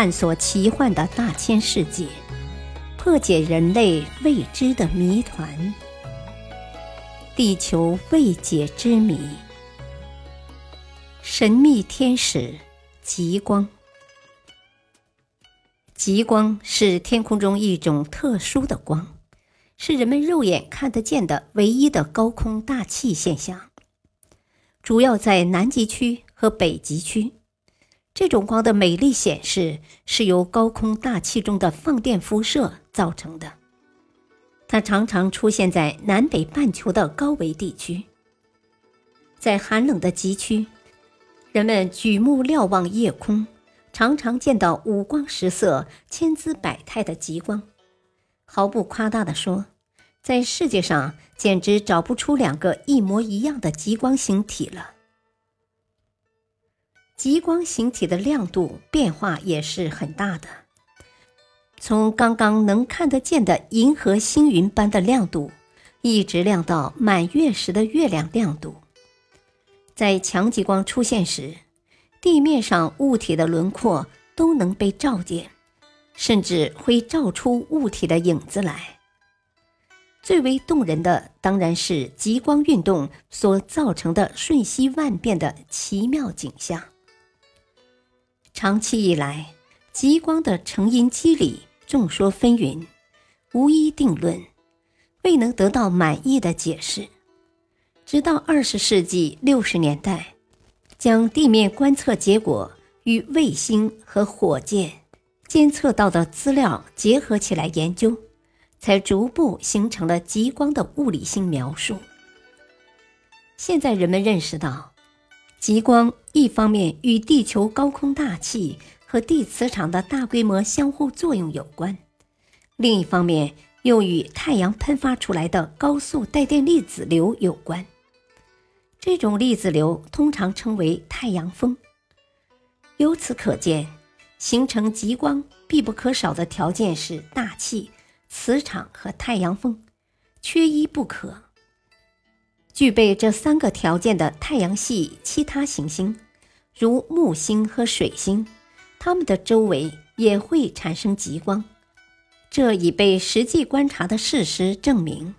探索奇幻的大千世界，破解人类未知的谜团。地球未解之谜，神秘天使极光。极光是天空中一种特殊的光，是人们肉眼看得见的唯一的高空大气现象。主要在南极区和北极区，这种光的美丽显示是由高空大气中的放电辐射造成的。它常常出现在南北半球的高纬地区，在寒冷的极区，人们举目瞭望夜空，常常见到五光十色、千姿百态的极光。毫不夸大地说。在世界上，简直找不出两个一模一样的极光星体了。极光形体的亮度变化也是很大的，从刚刚能看得见的银河星云般的亮度，一直亮到满月时的月亮亮度。在强极光出现时，地面上物体的轮廓都能被照见，甚至会照出物体的影子来。最为动人的当然是极光运动所造成的瞬息万变的奇妙景象。长期以来，极光的成因机理众说纷纭，无一定论，未能得到满意的解释。直到二十世纪六十年代，将地面观测结果与卫星和火箭监测到的资料结合起来研究。才逐步形成了极光的物理性描述。现在人们认识到，极光一方面与地球高空大气和地磁场的大规模相互作用有关，另一方面又与太阳喷发出来的高速带电粒子流有关。这种粒子流通常称为太阳风。由此可见，形成极光必不可少的条件是大气。磁场和太阳风缺一不可。具备这三个条件的太阳系其他行星，如木星和水星，它们的周围也会产生极光。这已被实际观察的事实证明。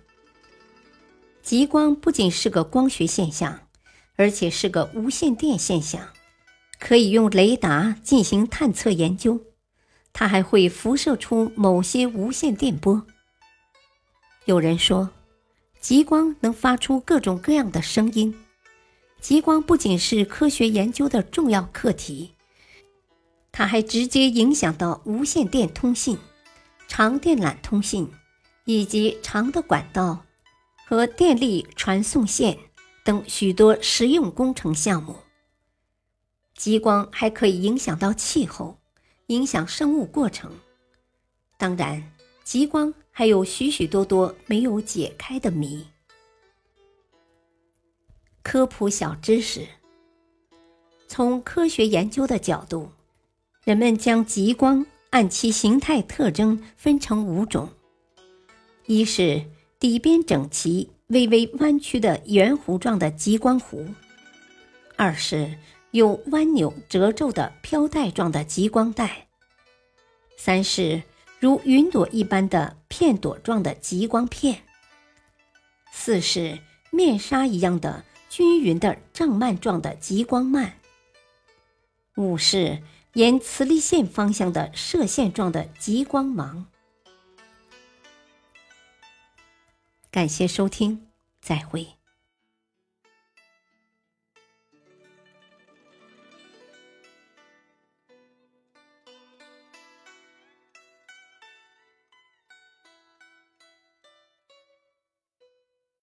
极光不仅是个光学现象，而且是个无线电现象，可以用雷达进行探测研究。它还会辐射出某些无线电波。有人说，极光能发出各种各样的声音。极光不仅是科学研究的重要课题，它还直接影响到无线电通信、长电缆通信以及长的管道和电力传送线等许多实用工程项目。极光还可以影响到气候。影响生物过程。当然，极光还有许许多多没有解开的谜。科普小知识：从科学研究的角度，人们将极光按其形态特征分成五种：一是底边整齐、微微弯曲的圆弧状的极光弧；二是。有弯扭褶皱的飘带状的极光带。三是如云朵一般的片朵状的极光片。四是面纱一样的均匀的胀蔓状的极光幔。五是沿磁力线方向的射线状的极光芒。感谢收听，再会。